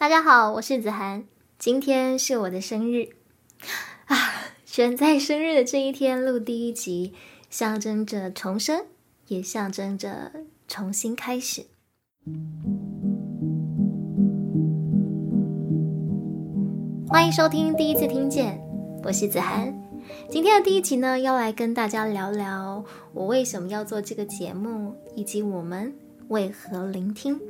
大家好，我是子涵，今天是我的生日啊！选在生日的这一天录第一集，象征着重生，也象征着重新开始。欢迎收听第一次听见，我是子涵。今天的第一集呢，要来跟大家聊聊我为什么要做这个节目，以及我们为何聆听。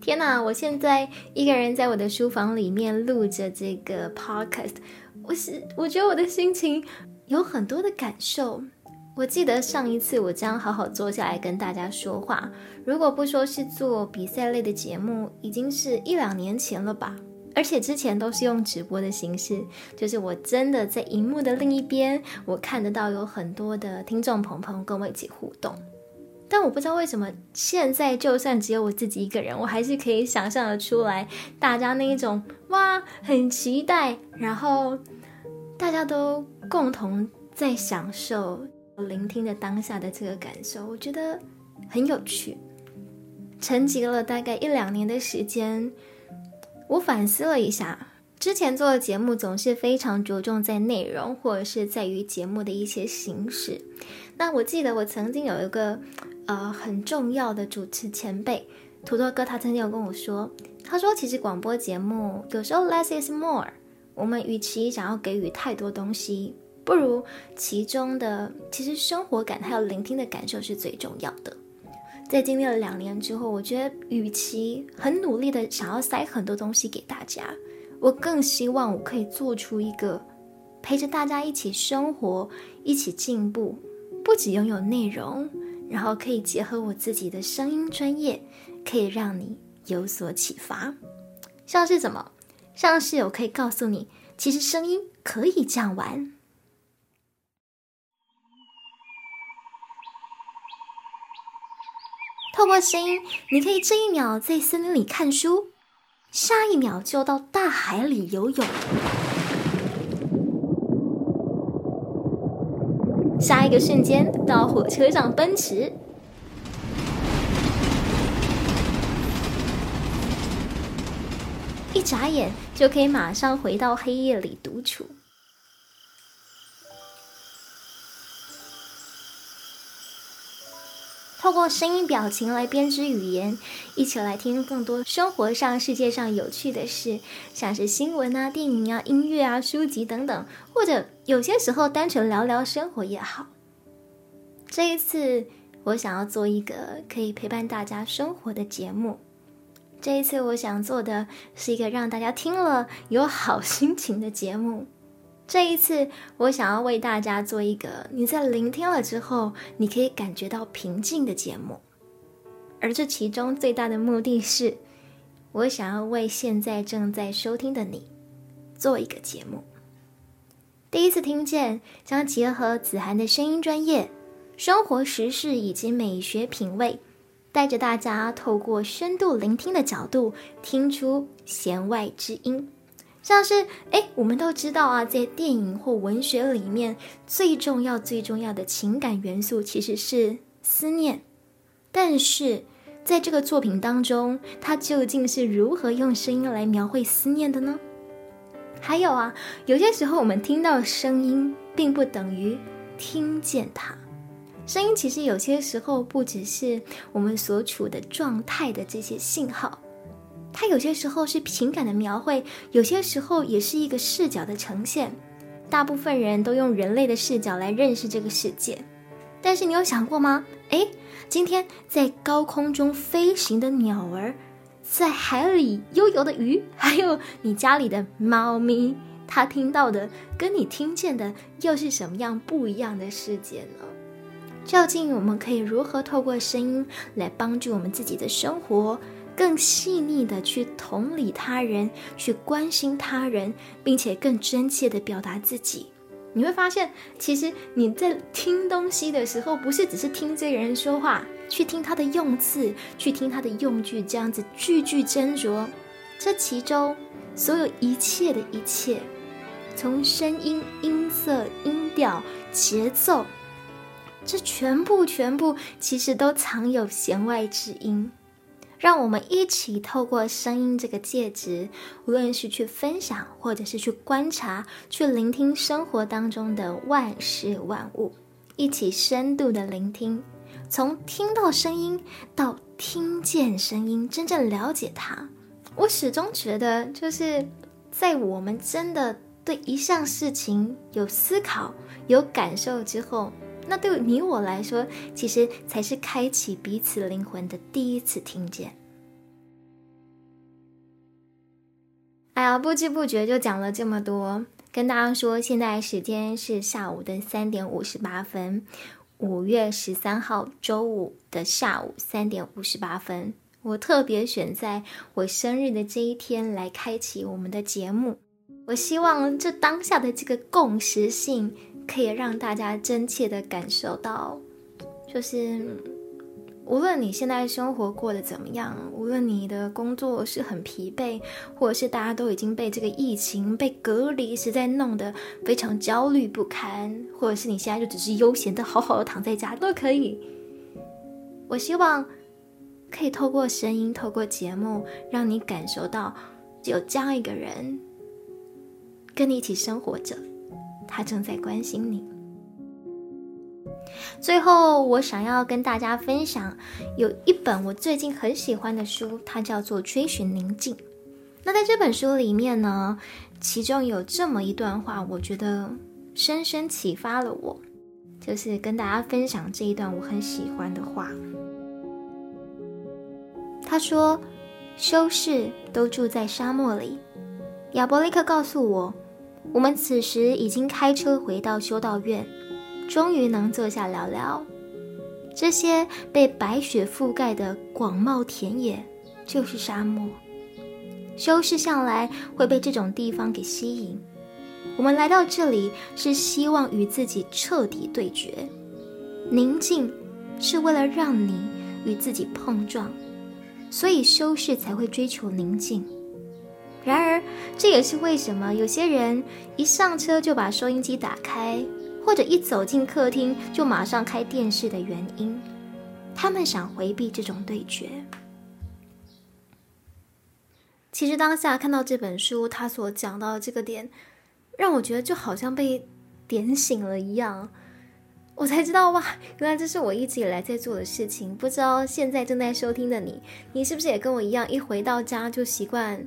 天哪！我现在一个人在我的书房里面录着这个 podcast，我是我觉得我的心情有很多的感受。我记得上一次我这样好好坐下来跟大家说话，如果不说是做比赛类的节目，已经是一两年前了吧。而且之前都是用直播的形式，就是我真的在荧幕的另一边，我看得到有很多的听众朋友跟我一起互动。但我不知道为什么，现在就算只有我自己一个人，我还是可以想象的出来，大家那一种哇，很期待，然后大家都共同在享受聆听的当下的这个感受，我觉得很有趣。沉寂了大概一两年的时间。我反思了一下，之前做的节目总是非常着重在内容，或者是在于节目的一些形式。那我记得我曾经有一个呃很重要的主持前辈土豆哥，他曾经有跟我说，他说其实广播节目有时候 less is more，我们与其想要给予太多东西，不如其中的其实生活感还有聆听的感受是最重要的。在经历了两年之后，我觉得与其很努力的想要塞很多东西给大家，我更希望我可以做出一个陪着大家一起生活、一起进步，不只拥有内容，然后可以结合我自己的声音专业，可以让你有所启发。像是什么？像是我可以告诉你，其实声音可以这样玩。透过声音，你可以这一秒在森林里看书，下一秒就到大海里游泳，下一个瞬间到火车上奔驰，一眨眼就可以马上回到黑夜里独处。透过声音、表情来编织语言，一起来听更多生活上、世界上有趣的事，像是新闻啊、电影啊、音乐啊、书籍等等，或者有些时候单纯聊聊生活也好。这一次，我想要做一个可以陪伴大家生活的节目。这一次，我想做的是一个让大家听了有好心情的节目。这一次，我想要为大家做一个你在聆听了之后，你可以感觉到平静的节目。而这其中最大的目的是，我想要为现在正在收听的你做一个节目。第一次听见，将结合子涵的声音专业、生活时事以及美学品味，带着大家透过深度聆听的角度，听出弦外之音。像是哎，我们都知道啊，在电影或文学里面，最重要、最重要的情感元素其实是思念。但是在这个作品当中，它究竟是如何用声音来描绘思念的呢？还有啊，有些时候我们听到声音，并不等于听见它。声音其实有些时候不只是我们所处的状态的这些信号。它有些时候是情感的描绘，有些时候也是一个视角的呈现。大部分人都用人类的视角来认识这个世界，但是你有想过吗？诶，今天在高空中飞行的鸟儿，在海里悠游的鱼，还有你家里的猫咪，它听到的跟你听见的又是什么样不一样的世界呢？究竟我们可以如何透过声音来帮助我们自己的生活？更细腻的去同理他人，去关心他人，并且更真切的表达自己，你会发现，其实你在听东西的时候，不是只是听这个人说话，去听他的用字，去听他的用句，这样子句句斟酌，这其中所有一切的一切，从声音、音色、音调、节奏，这全部全部其实都藏有弦外之音。让我们一起透过声音这个介质，无论是去分享，或者是去观察，去聆听生活当中的万事万物，一起深度的聆听，从听到声音到听见声音，真正了解它。我始终觉得，就是在我们真的对一项事情有思考、有感受之后。那对你我来说，其实才是开启彼此灵魂的第一次听见。哎呀，不知不觉就讲了这么多，跟大家说，现在时间是下午的三点五十八分，五月十三号周五的下午三点五十八分，我特别选在我生日的这一天来开启我们的节目。我希望这当下的这个共识性。可以让大家真切的感受到，就是无论你现在生活过得怎么样，无论你的工作是很疲惫，或者是大家都已经被这个疫情被隔离，实在弄得非常焦虑不堪，或者是你现在就只是悠闲的好好的躺在家都可以。我希望可以透过声音，透过节目，让你感受到有这样一个人跟你一起生活着。他正在关心你。最后，我想要跟大家分享有一本我最近很喜欢的书，它叫做《追寻宁静》。那在这本书里面呢，其中有这么一段话，我觉得深深启发了我，就是跟大家分享这一段我很喜欢的话。他说：“修士都住在沙漠里。”亚伯利克告诉我。我们此时已经开车回到修道院，终于能坐下聊聊。这些被白雪覆盖的广袤田野，就是沙漠。修士向来会被这种地方给吸引。我们来到这里是希望与自己彻底对决。宁静是为了让你与自己碰撞，所以修士才会追求宁静。然而，这也是为什么有些人一上车就把收音机打开，或者一走进客厅就马上开电视的原因。他们想回避这种对决。其实当下看到这本书，他所讲到的这个点，让我觉得就好像被点醒了一样。我才知道哇，原来这是我一直以来在做的事情。不知道现在正在收听的你，你是不是也跟我一样，一回到家就习惯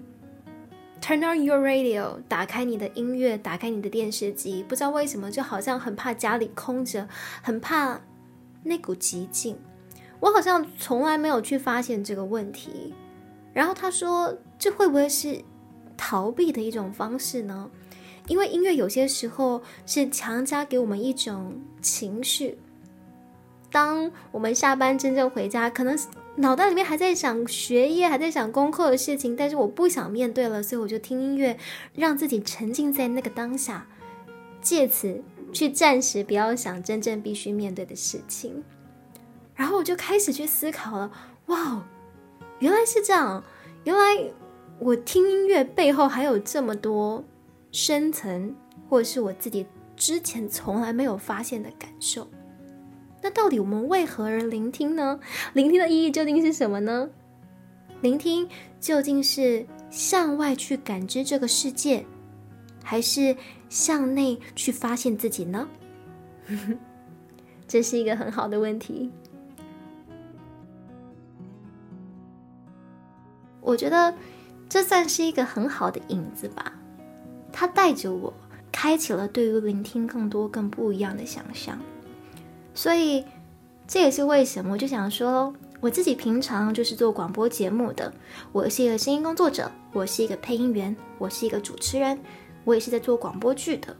？Turn on your radio，打开你的音乐，打开你的电视机。不知道为什么，就好像很怕家里空着，很怕那股寂静。我好像从来没有去发现这个问题。然后他说，这会不会是逃避的一种方式呢？因为音乐有些时候是强加给我们一种情绪。当我们下班真正回家，可能脑袋里面还在想学业，还在想功课的事情，但是我不想面对了，所以我就听音乐，让自己沉浸在那个当下，借此去暂时不要想真正必须面对的事情。然后我就开始去思考了，哇，原来是这样，原来我听音乐背后还有这么多深层，或者是我自己之前从来没有发现的感受。那到底我们为何而聆听呢？聆听的意义究竟是什么呢？聆听究竟是向外去感知这个世界，还是向内去发现自己呢？这是一个很好的问题。我觉得这算是一个很好的影子吧，它带着我开启了对于聆听更多、更不一样的想象。所以，这也是为什么我就想说，我自己平常就是做广播节目的，我是一个声音工作者，我是一个配音员，我是一个主持人，我也是在做广播剧的。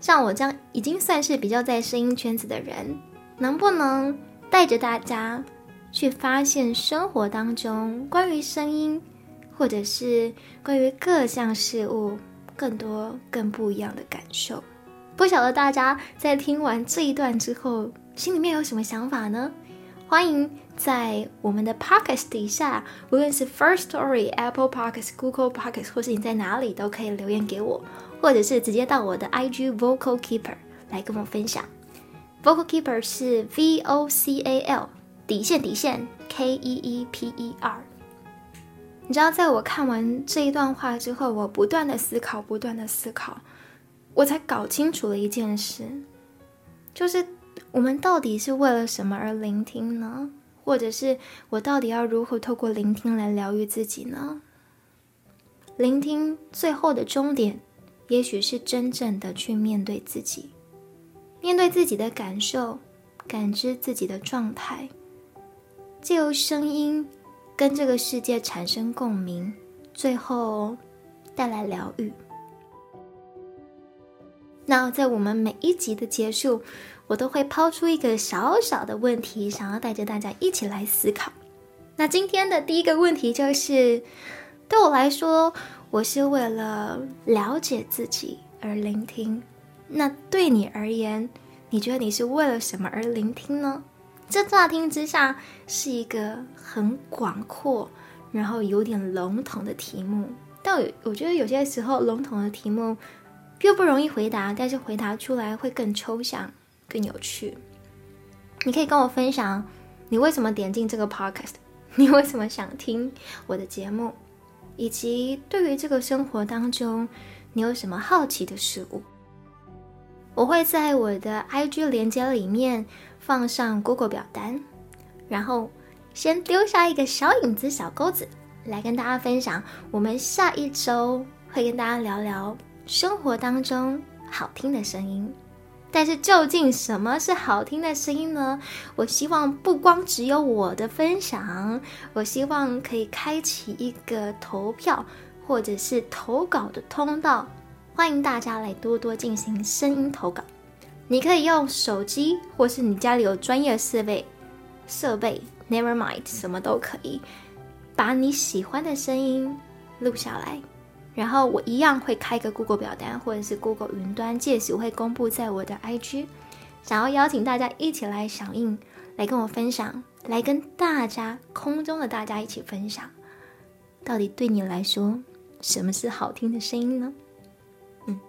像我这样已经算是比较在声音圈子的人，能不能带着大家去发现生活当中关于声音，或者是关于各项事物更多更不一样的感受？不晓得大家在听完这一段之后，心里面有什么想法呢？欢迎在我们的 Podcast 底下，无论是 First Story、Apple Podcast、Google Podcast，或是你在哪里都可以留言给我，或者是直接到我的 IG Vocal Keeper 来跟我分享。Vocal Keeper 是 V O C A L 底线底线 K E E P E R 你知道，在我看完这一段话之后，我不断的思考，不断的思考，我才搞清楚了一件事，就是我们到底是为了什么而聆听呢？或者是我到底要如何透过聆听来疗愈自己呢？聆听最后的终点，也许是真正的去面对自己，面对自己的感受，感知自己的状态，借由声音。跟这个世界产生共鸣，最后带来疗愈。那在我们每一集的结束，我都会抛出一个小小的问题，想要带着大家一起来思考。那今天的第一个问题就是：对我来说，我是为了了解自己而聆听。那对你而言，你觉得你是为了什么而聆听呢？这乍听之下是一个很广阔，然后有点笼统的题目，但我我觉得有些时候笼统的题目又不容易回答，但是回答出来会更抽象、更有趣。你可以跟我分享你为什么点进这个 podcast，你为什么想听我的节目，以及对于这个生活当中你有什么好奇的事物。我会在我的 IG 连接里面。放上 Google 表单，然后先丢下一个小影子、小钩子，来跟大家分享。我们下一周会跟大家聊聊生活当中好听的声音。但是究竟什么是好听的声音呢？我希望不光只有我的分享，我希望可以开启一个投票或者是投稿的通道，欢迎大家来多多进行声音投稿。你可以用手机，或是你家里有专业设备，设备，Never mind，什么都可以，把你喜欢的声音录下来，然后我一样会开个 Google 表单，或者是 Google 云端，届时会公布在我的 IG，想要邀请大家一起来响应，来跟我分享，来跟大家空中的大家一起分享，到底对你来说，什么是好听的声音呢？嗯，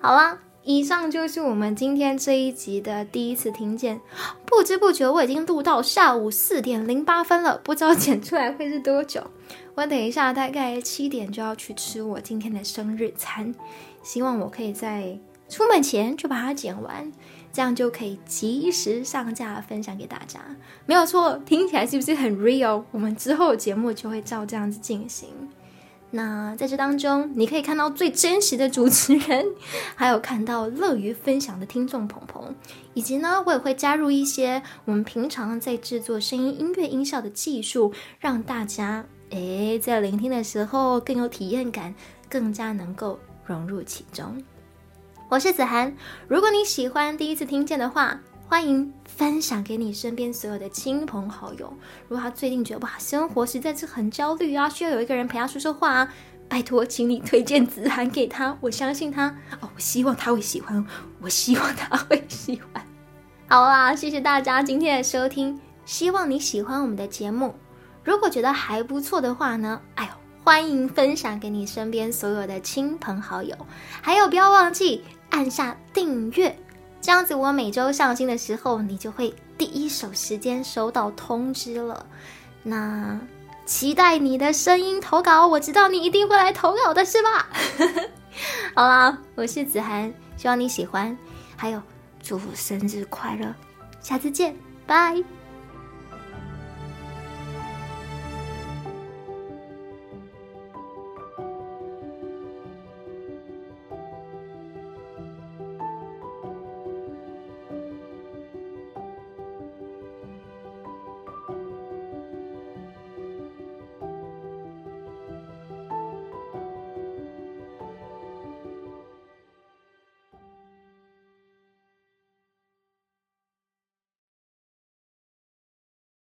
好了。以上就是我们今天这一集的第一次听见。不知不觉我已经录到下午四点零八分了，不知道剪出来会是多久。我等一下大概七点就要去吃我今天的生日餐，希望我可以在出门前就把它剪完，这样就可以及时上架分享给大家。没有错，听起来是不是很 real？我们之后节目就会照这样子进行。那在这当中，你可以看到最真实的主持人，还有看到乐于分享的听众鹏鹏，以及呢，我也会加入一些我们平常在制作声音、音乐、音效的技术，让大家诶在聆听的时候更有体验感，更加能够融入其中。我是子涵，如果你喜欢第一次听见的话。欢迎分享给你身边所有的亲朋好友。如果他最近觉得哇，生活实在是很焦虑啊，需要有一个人陪他说说话啊，拜托，请你推荐子涵给他。我相信他哦，我希望他会喜欢，我希望他会喜欢。好啦，谢谢大家今天的收听，希望你喜欢我们的节目。如果觉得还不错的话呢，哎呦，欢迎分享给你身边所有的亲朋好友，还有不要忘记按下订阅。这样子，我每周上新的时候，你就会第一手时间收到通知了。那期待你的声音投稿，我知道你一定会来投稿的，是吧？好啦，我是子涵，希望你喜欢，还有祝福生日快乐，下次见，拜。